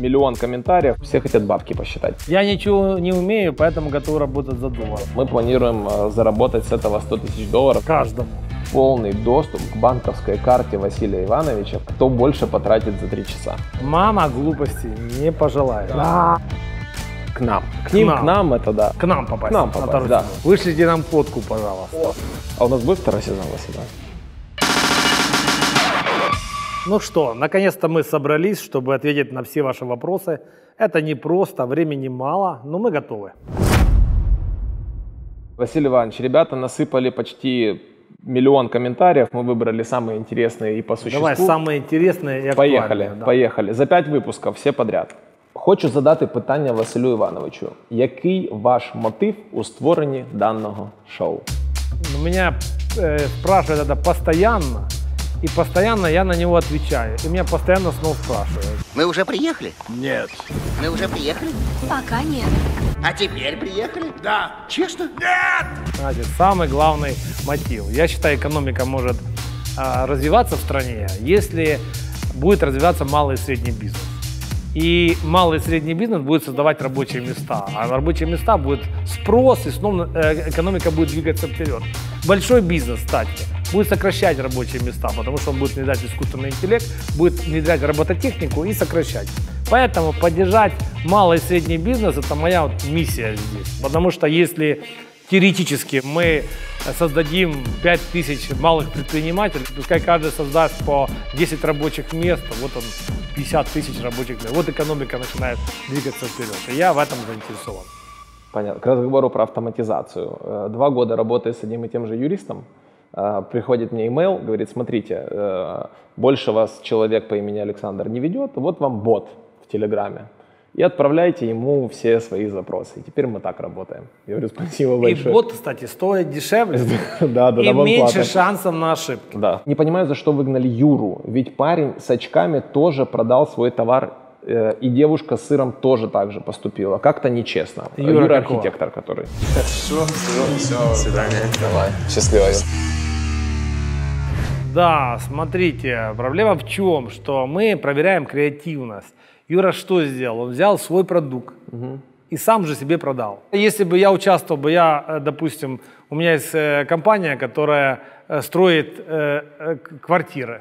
миллион комментариев, все хотят бабки посчитать. Я ничего не умею, поэтому готов работать за доллар. Мы планируем э, заработать с этого 100 тысяч долларов. Каждому. Полный доступ к банковской карте Василия Ивановича, кто больше потратит за 3 часа. Мама глупости не пожелает. К нам. К ним, нам. к нам это да. К нам попасть. К нам на попасть, да. Вышлите нам фотку, пожалуйста. А у нас будет второй сезон, Василий? Ну что, наконец-то мы собрались, чтобы ответить на все ваши вопросы. Это не просто, времени мало, но мы готовы. Василий Иванович, ребята насыпали почти миллион комментариев. Мы выбрали самые интересные и по существу. Давай самые интересные и актуальные. Поїхали, да. поїхали. За п'ять випусків, всі подряд. Хочу задати питання Василю Івановичу. Який ваш мотив у створенні даного шоу? Ну, Меня э, спрашивают это постоянно, и постоянно я на него отвечаю. И меня постоянно снова спрашивают. Мы уже приехали? Нет. Мы уже приехали? Пока нет. А теперь приехали? Да. Честно? Знаете, самый главный мотив. Я считаю, экономика может а, развиваться в стране, если будет развиваться малый и средний бизнес. И малый и средний бизнес будет создавать рабочие места. А на рабочие места будет спрос, и снова э, экономика будет двигаться вперед. Большой бизнес, кстати, будет сокращать рабочие места, потому что он будет внедрять искусственный интеллект, будет внедрять робототехнику и сокращать. Поэтому поддержать малый и средний бизнес – это моя вот миссия здесь. Потому что если теоретически мы создадим 5000 малых предпринимателей, пускай каждый создаст по 10 рабочих мест, вот он 50 тысяч рабочих мест. Вот экономика начинает двигаться вперед. И я в этом заинтересован. Понятно. К разговору про автоматизацию. Э, Два года работая с одним и тем же юристом, приходит мне имейл, говорит, смотрите, э, больше вас человек по имени Александр не ведет, вот вам бот в Телеграме. И отправляйте ему все свои запросы. И теперь мы так работаем. Я говорю, спасибо И большое. бот, кстати, стоит дешевле да, да, и да, вам меньше шансов на ошибки. Да. Не понимаю, за что выгнали Юру. Ведь парень с очками тоже продал свой товар, э, и девушка с сыром тоже так же поступила. Как-то нечестно. Юра Юра архитектор, который. Да, смотрите, проблема в чем? Что мы проверяем креативность. Юра что сделал? Он взял свой продукт и сам же себе продал. Если бы я участвовал, бы я, э, допустим, у меня есть э, компания, которая э, строит э, квартиры.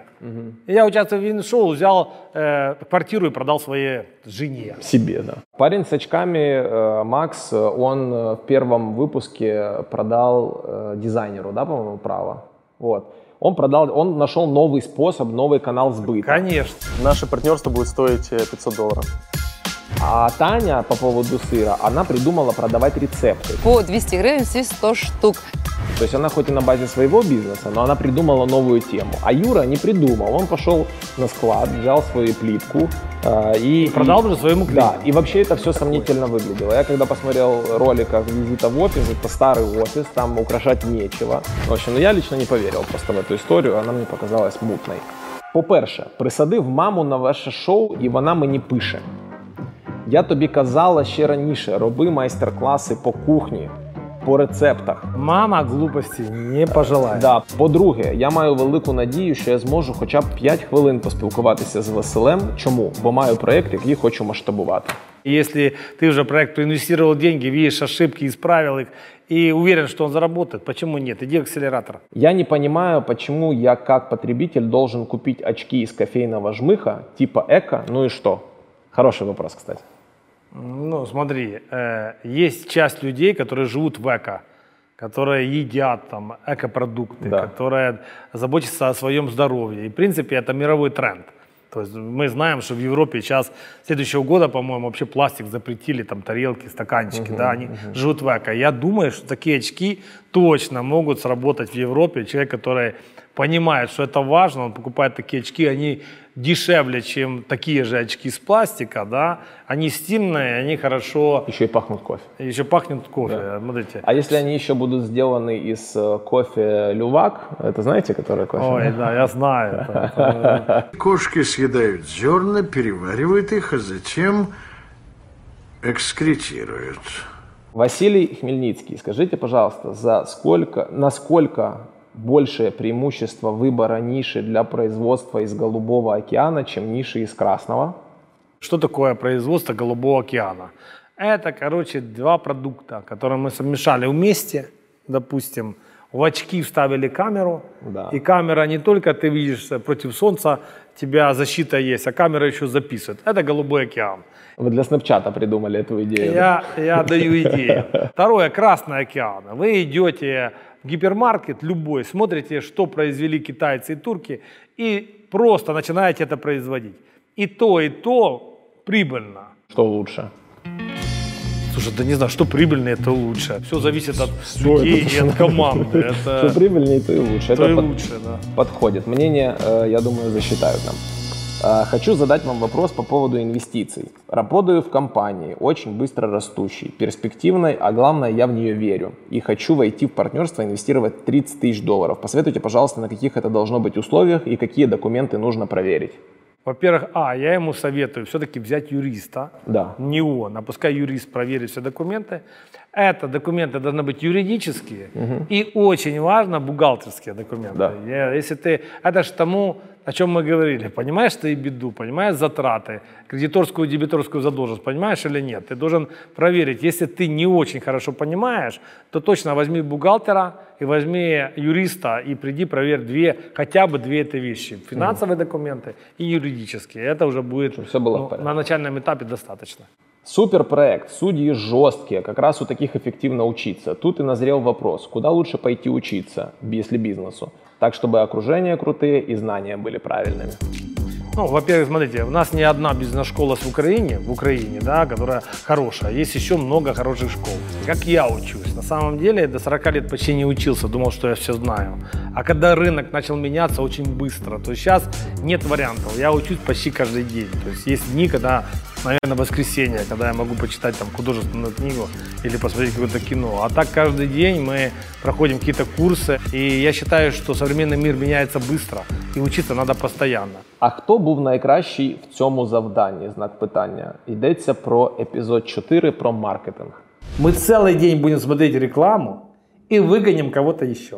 И я участвовал в вин-шоу, взял э, квартиру и продал своей жене. Себе, да. Парень с очками, э, Макс, он в первом выпуске продал э, дизайнеру, да, по-моему, право. Вот. Он продал, он нашел новый способ, новый канал сбыта. Конечно. Наше партнерство будет стоить э, 500 долларов. А Таня по поводу сыра, она придумала продавать рецепты. По 200 гривен всі 100 штук. То есть она хоть и на базе своего бизнеса, но она придумала новую тему. А Юра не придумал. Он пошел на склад, взял свою плитку э, и... Продал уже своему Да, клиенту. и вообще это все сомнительно выглядело. Я когда посмотрел ролик как визита в офис, это старый офис, там украшать нечего. В общем, ну я лично не поверил просто в эту историю, она мне показалась мутной. По-перше, присадив маму на ваше шоу, і вона мені пише: Я тобі казала ще раніше, роби майстер-класи по кухні, по рецептах. Мама глупости не пожелает. Да. По-друге, я маю велику надію, що я зможу хоча б 5 хвилин поспілкуватися з Василем. Чому? Бо маю проєкт, який хочу масштабувати. И Если ты уже в проект проинвестировал деньги, видишь ошибки, исправил их и уверен, что он заработает, почему нет? Иди в акселератор. Я не понимаю, почему я как потребитель должен купить очки из кофейного жмыха типа эко, ну и что? Хороший вопрос, кстати. Ну, смотри, э, есть часть людей, которые живут в эко, которые едят там экопродукты, Да. которые заботятся о своем здоровье. И, в принципе, это мировой тренд. То есть мы знаем, что в Европе сейчас, следующего года, по-моему, вообще пластик запретили, там тарелки, стаканчики, да, они живут в эко. Я думаю, что такие очки точно могут сработать в Европе. Человек, который понимает, что это важно, он покупает такие очки, они дешевле, чем такие же очки с пластика, да, они стильные, они хорошо, Еще и пахнут кофе. еще пахнет кофе, смотрите. А если они еще будут сделаны из э, кофе лювак, это знаете, который кофе? Ой, да, я знаю. это- Кошки съедают зерна, переваривают их, а затем экскретируют. Василий Хмельницкий, скажите, пожалуйста, за сколько, насколько большее преимущество выбора ниши для производства из Голубого океана, чем ниши из Красного? Что такое производство Голубого океана? Это, короче, два продукта, которые мы совмешали вместе, допустим, в очки вставили камеру, Да. и камера не только ты видишь э, против солнца, у тебя защита есть, а камера еще записывает. Это Голубой океан. Вы для снапчата придумали эту идею. да? Я, я даю идею. Второе, Красный океан. Вы идете гипермаркет любой, смотрите, что произвели китайцы и турки, и просто начинаете это производить. И то, и то прибыльно. Что лучше? Слушай, да не знаю, что прибыльнее, то лучше. Все зависит от людей и от команды. Что Это прибыльнее, то и лучше. то Это и под- лучше, да. подходит. Мнение, э, я думаю, засчитают нам. Э, Хочу задать вам вопрос по поводу инвестиций. Работаю в компании, очень быстро растущей, перспективной, а главное, я в нее верю. И хочу войти в партнерство, инвестировать 30 тысяч долларов. Посоветуйте, пожалуйста, на каких это должно быть условиях и какие документы нужно проверить. Во-первых, а, я ему советую все-таки взять юриста, Да. не он, а пускай юрист проверит все документы. Это документы должны быть юридические и очень важно бухгалтерские документы. Да. Если ты, это ж тому, о чем мы говорили, понимаешь ты и беду, понимаешь затраты, кредиторскую и дебиторскую задолженность, понимаешь или нет? Ты должен проверить, если ты не очень хорошо понимаешь, то точно возьми бухгалтера и возьми юриста и приди проверь две, хотя бы две эти вещи, финансовые документы и юридические. Это уже будет всё было ну, на начальном этапе достаточно. Супер проект, судьи жесткие, как раз у таких эффективно учиться. Тут и назрел вопрос, куда лучше пойти учиться, если бизнесу, так чтобы окружение крутые и знания были правильными. Ну, во-первых, смотрите, у нас не одна бизнес-школа в Украине, в Украине, да, которая хорошая. Есть еще много хороших школ. Как я учусь. На самом деле, до 40 лет почти не учился, думал, что я все знаю. А когда рынок начал меняться очень быстро, то сейчас нет вариантов. Я учусь почти каждый день. То есть есть дни, когда, наверное, воскресенье, когда я могу почитать там художественную книгу или посмотреть какое-то кино. А так каждый день мы проходим какие-то курсы. И я считаю, что современный мир меняется быстро. И учиться надо постоянно. А хто був найкращий в цьому завданні? Знак питання. Йдеться про епізод 4 про маркетинг. Мы целый день будем смотреть рекламу и выгоним кого-то еще.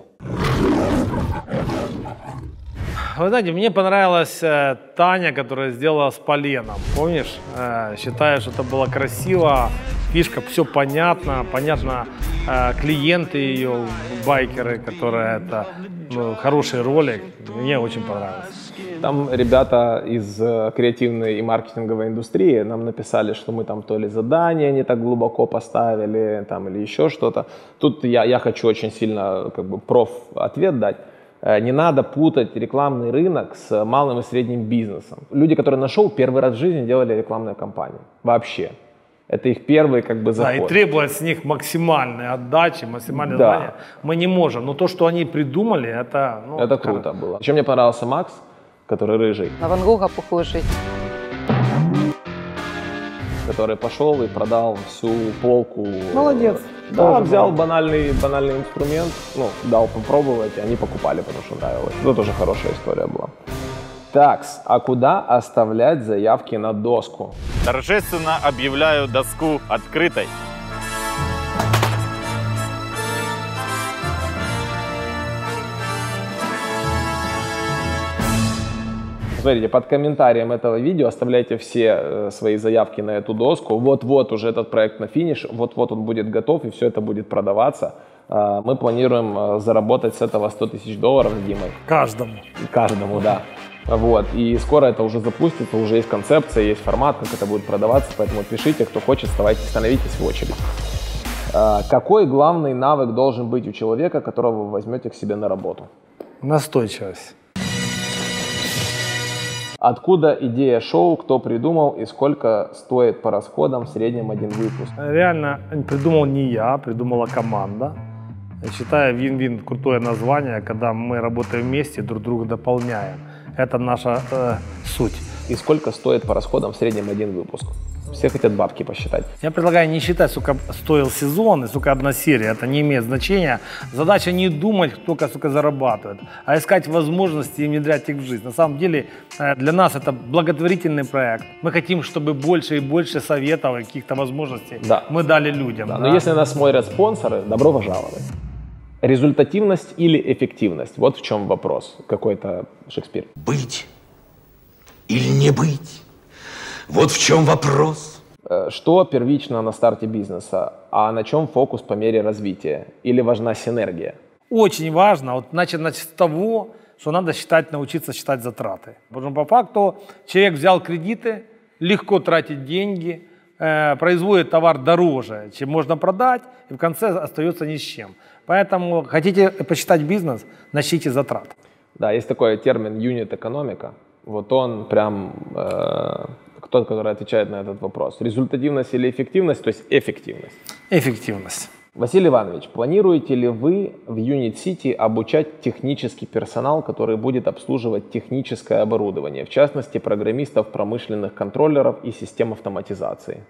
Вы знаете, мне понравилась э, Таня, которая сделала с поленом. Помнишь? Э, считаю, что это было красиво. Фишка, все понятно. Понятно, э, клиенты ее, байкеры, которые это ну, хороший ролик. Мне очень понравилось. Там ребята из э, креативной и маркетинговой индустрии нам написали, что мы там то ли задание не так глубоко поставили, там, или еще что-то. Тут я, я хочу очень сильно как бы проф ответ дать. Э, Не надо путать рекламный рынок с малым и средним бизнесом. Люди, которые на шоу первый раз в жизни делали рекламную кампанию. Вообще. Это их первый как бы Да, и заход. требовать с них максимальной отдачи, максимальной Да. знания мы не можем. Но то, что они придумали, это... ну, Это круто было. Еще мне понравился Макс, который рыжий, На Ван Гога похожий. Который пошел и продал всю полку. Молодец. Да, Тоже взял банальный, банальный инструмент, ну, дал попробовать, и они покупали, потому что нравилось. Это тоже хорошая история была. Такс, а куда оставлять заявки на доску? Торжественно объявляю доску открытой. Смотрите, под комментарием этого видео оставляйте все э, свои заявки на эту доску. Вот-вот уже этот проект на финиш, вот-вот он будет готов, и все это будет продаваться. Э, Мы планируем э, заработать с этого 100 тысяч долларов с Димой. Каждому. Каждому, да. Вот. И скоро это уже запустится, уже есть концепция, есть формат, как это будет продаваться, поэтому пишите, кто хочет, вставайте, становитесь в очередь. А, Какой главный навык должен быть у человека, которого вы возьмете к себе на работу? Настойчивость. Откуда идея шоу, кто придумал и сколько стоит по расходам в среднем один выпуск? Реально придумал не я, придумала команда. Считаю, вин-вин крутое название, когда мы работаем вместе, друг друга дополняем. Это наша э, суть. И сколько стоит по расходам в среднем один выпуск? Все хотят бабки посчитать. Я предлагаю не считать, сколько стоил сезон и сколько одна серия. Это не имеет значения. Задача не думать, кто сколько зарабатывает, а искать возможности и внедрять их в жизнь. На самом деле э, для нас это благотворительный проект. Мы хотим, чтобы больше и больше советов и каких-то возможностей Да. мы дали людям. Да, да. но если нас смотрят спонсоры, добро пожаловать. Результативность или эффективность? Вот в чем вопрос. Какой-то Шекспир. Быть или не быть? Вот в чем вопрос. Э, Что первично на старте бизнеса, а на чем фокус по мере развития? Или важна синергия? Очень важно вот начать с того, что надо считать, научиться считать затраты. Потому что по факту человек взял кредиты, легко тратит деньги, э, производит товар дороже, чем можно продать, и в конце остается ни с чем. Поэтому хотите посчитать бизнес, начните затрат. Да, есть такой термин юнит экономика. Вот он прям э, тот, который отвечает на этот вопрос. Результативность или эффективность, то есть эффективность. Эффективность. Василий Иванович, планируете ли вы в Unit City обучать технический персонал, который будет обслуживать техническое оборудование, в частности, программистов промышленных контроллеров и систем автоматизации?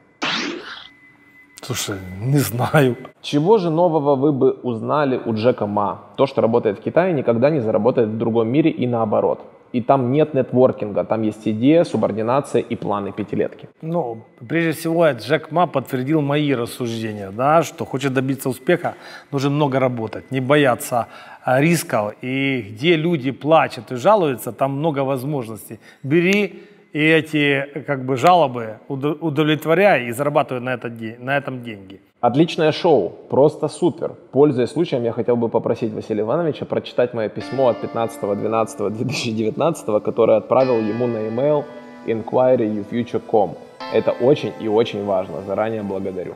Слушай, не знаю. Чего же нового вы бы узнали у Джека Ма? То, что работает в Китае, никогда не заработает в другом мире и наоборот. И там нет нетворкинга, там есть идея, субординация и планы пятилетки. Ну, прежде всего, Джек Ма подтвердил мои рассуждения, да, что хочет добиться успеха, нужно много работать, не бояться а, рисков. И где люди плачут и жалуются, там много возможностей. Бери и эти как бы жалобы удо- удовлетворяй и зарабатывай на, этот де- на этом деньги. Отличное шоу, просто супер. Пользуясь случаем, я хотел бы попросить Василия Ивановича прочитать мое письмо от 15.12.2019, которое отправил ему на email inquiryufuture.com. Это очень и очень важно. Заранее благодарю.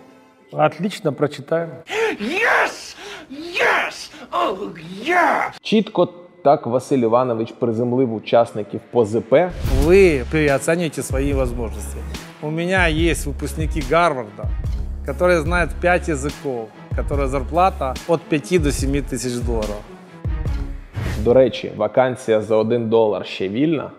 Отлично, прочитаем. Чітко так Василь Іванович приземлив учасників по ЗП. Вы переоцениваете свои возможности. У меня есть выпускники Гарварда, которые знают 5 языков, которая зарплата от 5 до 7 тысяч долларов. До речі, вакансія за 1 долар ще вільна.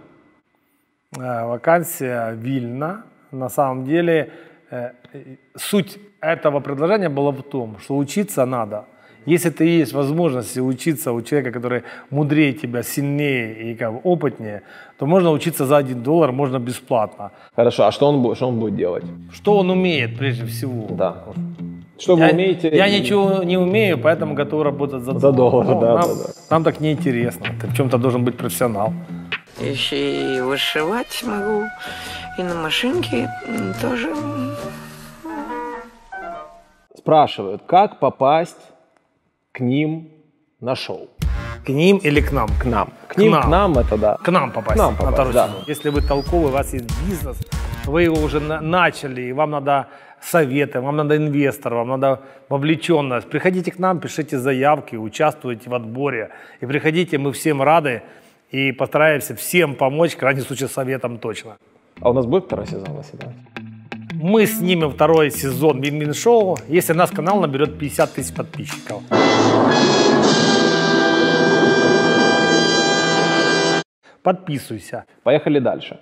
Э, Вакансия вильна. На самом деле э, э, суть этого предложения была в том, что учиться надо. если ты есть возможность учиться у человека, который мудрее тебя, сильнее и как бы опытнее, то можно учиться за 1 доллар, можно бесплатно. Хорошо, а что он, что он будет делать? Что он умеет прежде всего? Да. Что вы я, умеете? Я ничего не умею, поэтому готов работать за, За доллар, да, нам, да, да. нам так неинтересно. Ты в чем-то должен быть профессионал. Еще и вышивать могу, и на машинке тоже. Спрашивают, как попасть к ним на шоу? К ним или к нам? К нам. К ним, к нам, это да. К нам попасть. К нам на попасть, второй да. сезон. Если вы толковый, у вас есть бизнес, вы его уже на- начали, и вам надо советы, вам надо инвестор, вам надо вовлеченность. Приходите к нам, пишите заявки, участвуйте в отборе. И приходите, мы всем рады и постараемся всем помочь, в крайнем случае советом точно. А у нас будет второй сезон, Василий Иванович? Мы снимем второй сезон Вин-Вин Шоу, если наш канал наберет 50 тысяч подписчиков. Подписывайся. Поехали дальше.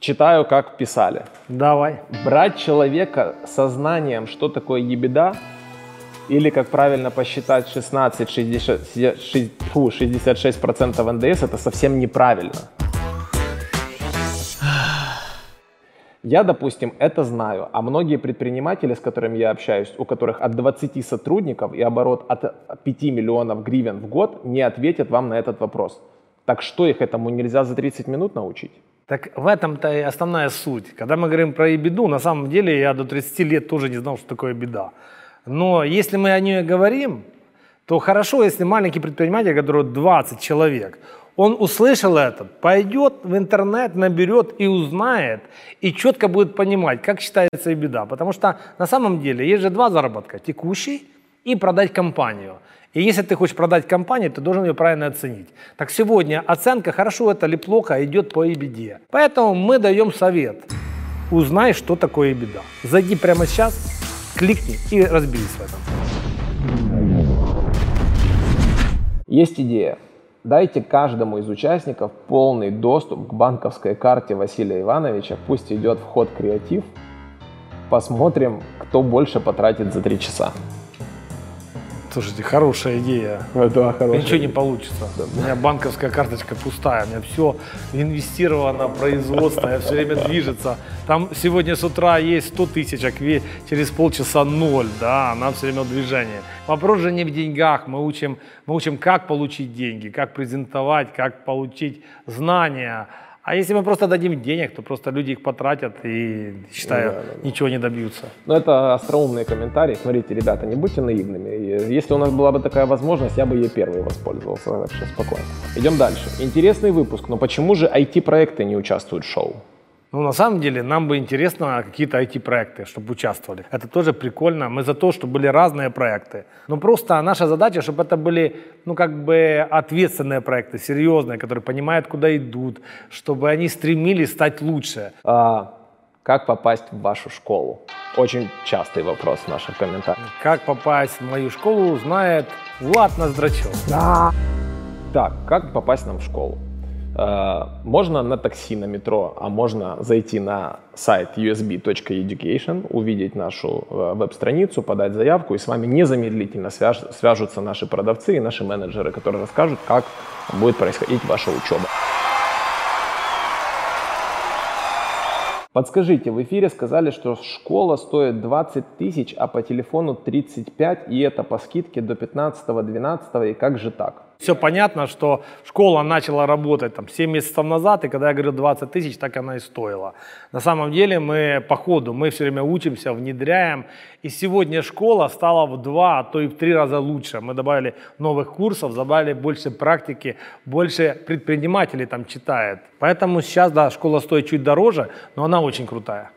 Читаю, как писали. Давай. Брать человека со знанием, что такое ебеда, или, как правильно посчитать, 16, 60, шесть- фу, 66% НДС, это совсем неправильно. Я, допустим, это знаю, а многие предприниматели, с которыми я общаюсь, у которых от 20 сотрудников и оборот от 5 миллионов гривен в год, не ответят вам на этот вопрос. Так что их этому нельзя за 30 минут научить? Так в этом-то и основная суть. Когда мы говорим про беду, на самом деле я до 30 лет тоже не знал, что такое беда. Но если мы о ней говорим, то хорошо, если маленький предприниматель, который 20 человек, он услышал это, пойдет в интернет, наберет и узнает, и четко будет понимать, как считается и беда. Потому что на самом деле есть же два заработка. Текущий и продать компанию. И если ты хочешь продать компанию, ты должен ее правильно оценить. Так сегодня оценка, хорошо это или плохо, идет по EBD. Поэтому мы даем совет. Узнай, что такое беда. Зайди прямо сейчас, кликни и разберись в этом. Есть идея. Дайте каждому из участников полный доступ к банковской карте Василия Ивановича. Пусть идет в ход креатив. Посмотрим, кто больше потратит за три часа. Слушайте, хорошая идея. Да, хорошая Ничего не получится. У меня банковская карточка пустая, у меня все инвестировано, производство, все время движется. Там сегодня с утра есть 100 тысяч, а через полчаса ноль, да, она все время в движении. Вопрос же не в деньгах, мы учим, мы учим, как получить деньги, как презентовать, как получить знания, А если мы просто дадим денег, то просто люди их потратят и, считаю, Да, да, да. ничего не добьются. Ну, это остроумные комментарии. Смотрите, ребята, не будьте наивными. И Если у нас была бы такая возможность, я бы ей первый воспользовался. Что спокойно. Идем дальше. Интересный выпуск, но почему же IT-проекты не участвуют в шоу? Ну, на самом деле, нам бы интересно какие-то IT-проекты, чтобы участвовали. Это тоже прикольно. Мы за то, чтобы были разные проекты. Но просто наша задача, чтобы это были, ну, как бы ответственные проекты, серьезные, которые понимают, куда идут, чтобы они стремились стать лучше. А, как попасть в вашу школу? Очень частый вопрос в наших комментариях. Как попасть в мою школу, знает Влад Ноздрачев. Так, как попасть нам в школу? Э, Можно на такси, на метро, а можно зайти на сайт usb.education, увидеть нашу э, веб-страницу, подать заявку, и с вами незамедлительно свяж- свяжутся наши продавцы и наши менеджеры, которые расскажут, как будет происходить ваша учеба. Подскажите, в эфире сказали, что школа стоит 20 тысяч, а по телефону 35, и это по скидке до 15-12, и как же так? Все понятно, что школа начала работать там 7 месяцев назад, и когда я говорил 20 тысяч, так она и стоила. На самом деле мы по ходу, мы все время учимся, внедряем, и сегодня школа стала в два, а то и в три раза лучше. Мы добавили новых курсов, добавили больше практики, больше предпринимателей там читает. Поэтому сейчас, да, школа стоит чуть дороже, но она очень крутая.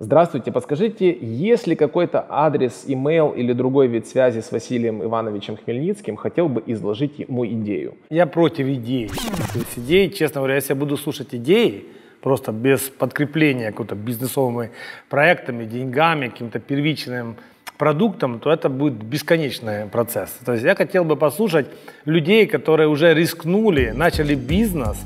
Здравствуйте, подскажите, есть ли какой-то адрес, имейл или другой вид связи с Василием Ивановичем Хмельницким, хотел бы изложить ему идею? Я против идей. То есть идей, честно говоря, если я буду слушать идеи, просто без подкрепления какими-то бизнесовыми проектами, деньгами, каким-то первичным продуктом, то это будет бесконечный процесс. То есть я хотел бы послушать людей, которые уже рискнули, начали бизнес,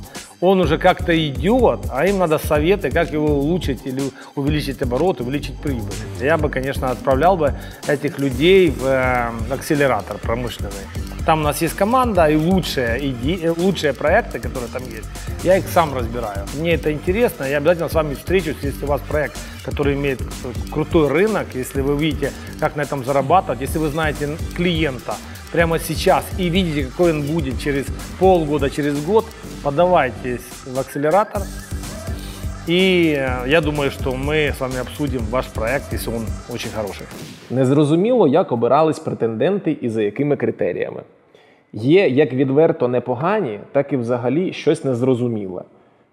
он уже как-то идет, а им надо советы, как его улучшить или увеличить оборот, увеличить прибыль. Я бы, конечно, отправлял бы этих людей в э, акселератор промышленный. Там у нас есть команда и лучшие, иде- э, лучшие проекты, которые там есть. Я их сам разбираю. Мне это интересно, я обязательно с вами встречусь, если у вас проект, который имеет крутой рынок, если вы видите, как на этом зарабатывать, если вы знаете клиента прямо сейчас и видите, какой он будет через полгода, через год, подавайтесь в акселератор. И э, я думаю, что мы с вами обсудим ваш проект, если он очень хороший. Незрозуміло, як обирались претенденти і за якими критеріями. Є як відверто непогані, так і взагалі щось незрозуміле.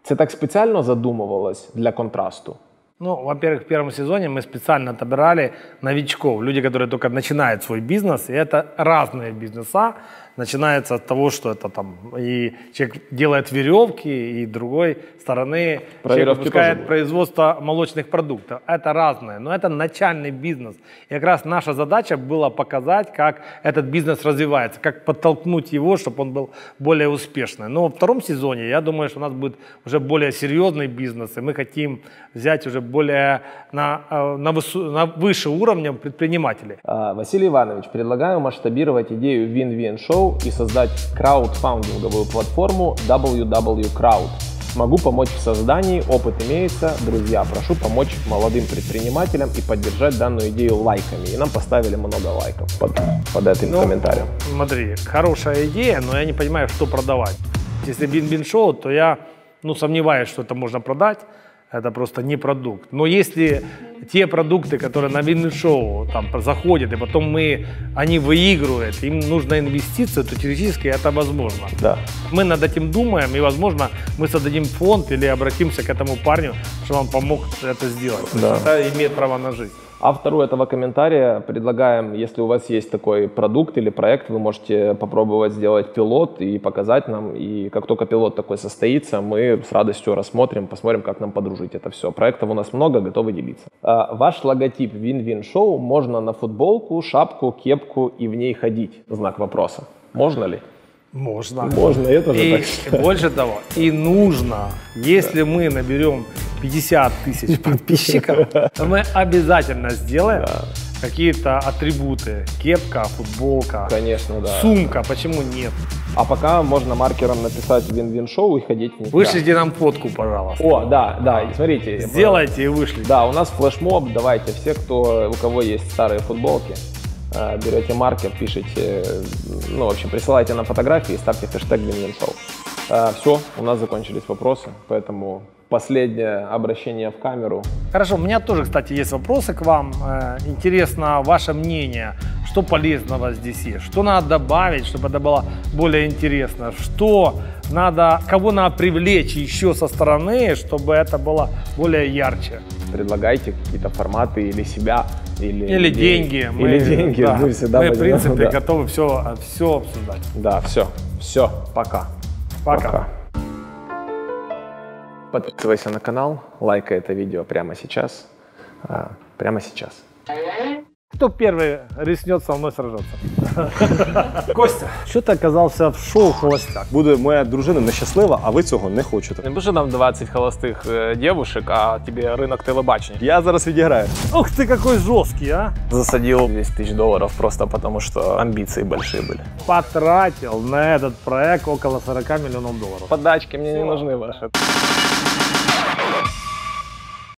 Це так спеціально задумувалось для контрасту. Ну, во-первых, в первом сезоне мы специально отобрали новичков, люди, которые только начинают свой бизнес, и это разные бизнеса. Начинается от того, что это там и человек делает веревки, и другой стороны Про человек выпускает производство молочных продуктов. Это разное, но это начальный бизнес. И как раз наша задача была показать, как этот бизнес развивается, как подтолкнуть его, чтобы он был более успешный. Но во втором сезоне, я думаю, что у нас будет уже более серьезный бизнес, и мы хотим взять уже более на, э, на, высу- на выше уровнем предпринимателей. А, Василий Иванович, предлагаю масштабировать идею Win-Win Show и создать краудфандинговую платформу WW Crowd. Могу помочь в создании, опыт имеется. Друзья, прошу помочь молодым предпринимателям и поддержать данную идею лайками. И нам поставили много лайков под, под этим Ну, комментарием. Смотри, хорошая идея, но я не понимаю, что продавать. Если бин-бин шоу, то я ну, сомневаюсь, что это можно продать. Это просто не продукт. Но если те продукты, которые на бин шоу там заходят, и потом мы, они выигрывают, им нужна инвестиция, то теоретически это возможно. Да. Мы над этим думаем, и, возможно, мы создадим фонд или обратимся к этому парню, чтобы он помог это сделать. Да. Это имеет право на жизнь. Автору этого комментария предлагаем, если у вас есть такой продукт или проект, вы можете попробовать сделать пилот и показать нам. И как только пилот такой состоится, мы с радостью рассмотрим, посмотрим, как нам подружить это все. Проектов у нас много, готовы делиться. А, Ваш логотип Win-Win Show можно на футболку, шапку, кепку и в ней ходить. Знак вопроса. Можно ли? Можно. Можно, это же И так. больше того, и нужно, если мы наберем 50 тысяч подписчиков, то мы обязательно сделаем какие-то атрибуты. Кепка, футболка, Конечно, да. сумка, почему нет? А пока можно маркером написать Win-Win Show и ходить ней. Вышлите нам фотку, пожалуйста. Да. О, да, да, смотрите. Сделайте и вышли. Да, у нас флешмоб. Давайте все, кто, у кого есть старые футболки, берете маркер, пишите, э, ну, в общем, присылайте нам фотографии и ставьте хэштег Винвин Шоу. все, у нас закончились вопросы, поэтому последнее обращение в камеру. Хорошо, у меня тоже, кстати, есть вопросы к вам. Э, Интересно ваше мнение, что полезного здесь есть, что надо добавить, чтобы это было более интересно, что надо, кого надо привлечь еще со стороны, чтобы это было более ярче. Предлагайте какие-то форматы или себя, или, Или деньги. Или деньги. да, Мы всегда мы, в принципе, да. готовы все, все обсуждать. Да, все, все, пока. Пока. Подписывайся на канал, лайкай это видео прямо сейчас. А, прямо сейчас. Кто первый рискнет со мной сражаться? Костя, що ти оказався в шоу холостяк? Буде моя дружина нещаслива, а ви цього не хочете. Не потому нам 20 холостых девушек, а тебе рынок телебачения. Я зараз відіграю. Ух ты, какой жесткий, а! Засадил 200 тысяч долларов просто потому, что амбиции большие были. Потратил на этот проект около 40 миллионов долларов. Подачки мне не нужны ваши.